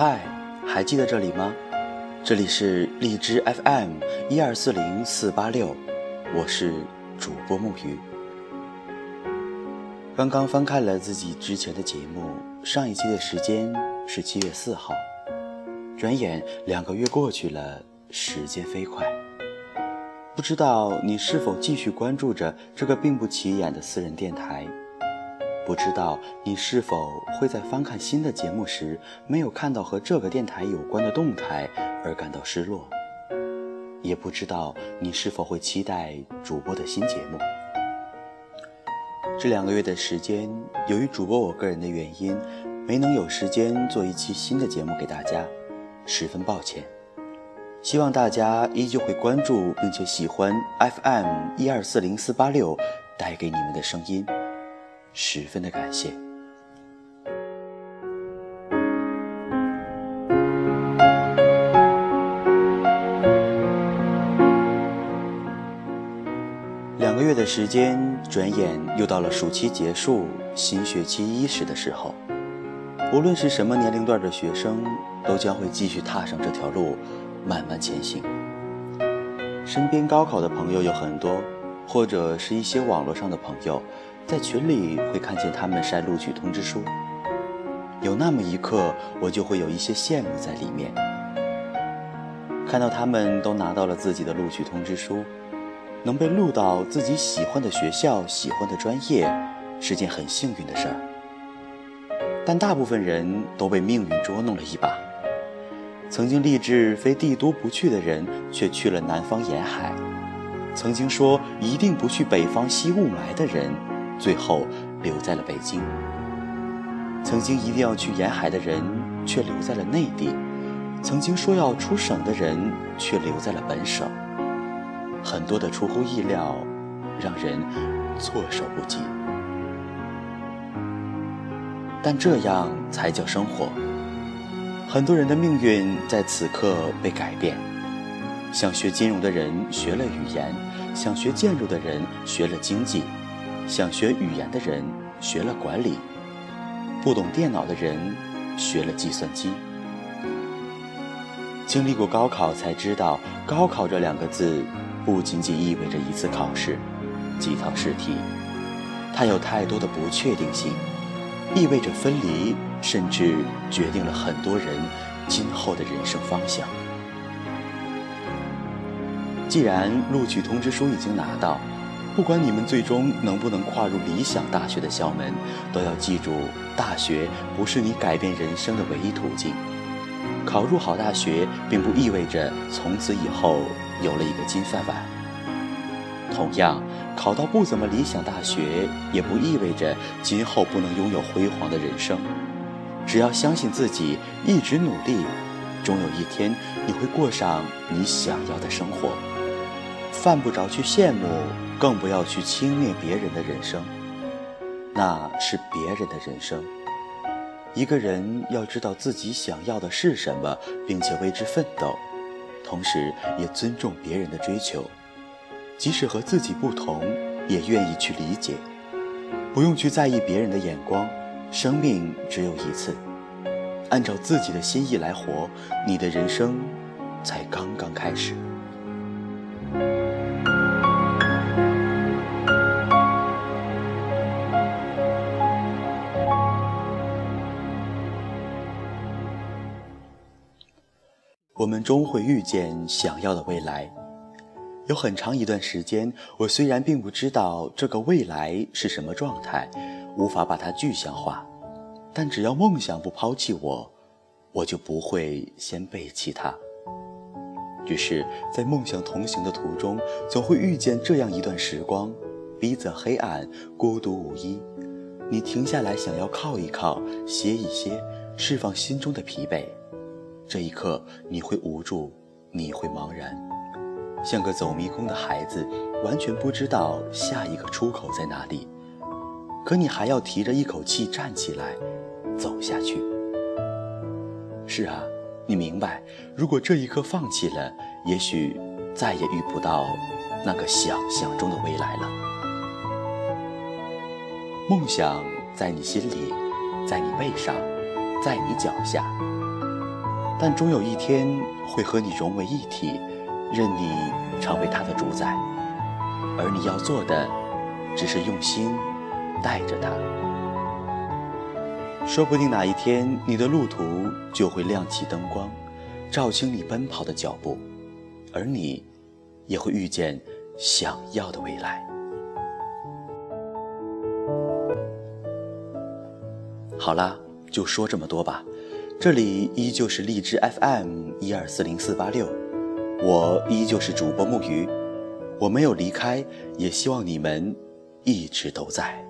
嗨，还记得这里吗？这里是荔枝 FM 一二四零四八六，我是主播木鱼。刚刚翻看了自己之前的节目，上一期的时间是七月四号，转眼两个月过去了，时间飞快。不知道你是否继续关注着这个并不起眼的私人电台？不知道你是否会在翻看新的节目时，没有看到和这个电台有关的动态而感到失落？也不知道你是否会期待主播的新节目？这两个月的时间，由于主播我个人的原因，没能有时间做一期新的节目给大家，十分抱歉。希望大家依旧会关注并且喜欢 FM 一二四零四八六带给你们的声音。十分的感谢。两个月的时间，转眼又到了暑期结束、新学期伊始的时候。无论是什么年龄段的学生，都将会继续踏上这条路，慢慢前行。身边高考的朋友有很多，或者是一些网络上的朋友。在群里会看见他们晒录取通知书，有那么一刻，我就会有一些羡慕在里面。看到他们都拿到了自己的录取通知书，能被录到自己喜欢的学校、喜欢的专业，是件很幸运的事儿。但大部分人都被命运捉弄了一把。曾经立志非帝都不去的人，却去了南方沿海；曾经说一定不去北方吸雾霾的人。最后留在了北京。曾经一定要去沿海的人，却留在了内地；曾经说要出省的人，却留在了本省。很多的出乎意料，让人措手不及。但这样才叫生活。很多人的命运在此刻被改变。想学金融的人学了语言，想学建筑的人学了经济。想学语言的人学了管理，不懂电脑的人学了计算机。经历过高考才知道，高考这两个字不仅仅意味着一次考试、几套试题，它有太多的不确定性，意味着分离，甚至决定了很多人今后的人生方向。既然录取通知书已经拿到。不管你们最终能不能跨入理想大学的校门，都要记住，大学不是你改变人生的唯一途径。考入好大学，并不意味着从此以后有了一个金饭碗。同样，考到不怎么理想大学，也不意味着今后不能拥有辉煌的人生。只要相信自己，一直努力，终有一天你会过上你想要的生活。犯不着去羡慕。更不要去轻蔑别人的人生，那是别人的人生。一个人要知道自己想要的是什么，并且为之奋斗，同时也尊重别人的追求，即使和自己不同，也愿意去理解。不用去在意别人的眼光，生命只有一次，按照自己的心意来活，你的人生才刚刚开始。我们终会遇见想要的未来。有很长一段时间，我虽然并不知道这个未来是什么状态，无法把它具象化，但只要梦想不抛弃我，我就不会先背弃它。于是，在梦想同行的途中，总会遇见这样一段时光：逼仄黑暗，孤独无依。你停下来，想要靠一靠，歇一歇，释放心中的疲惫。这一刻，你会无助，你会茫然，像个走迷宫的孩子，完全不知道下一个出口在哪里。可你还要提着一口气站起来，走下去。是啊，你明白，如果这一刻放弃了，也许再也遇不到那个想象中的未来了。梦想在你心里，在你背上，在你脚下。但终有一天会和你融为一体，任你成为他的主宰。而你要做的，只是用心带着他。说不定哪一天，你的路途就会亮起灯光，照清你奔跑的脚步，而你也会遇见想要的未来。好啦，就说这么多吧。这里依旧是荔枝 FM 一二四零四八六，我依旧是主播木鱼，我没有离开，也希望你们一直都在。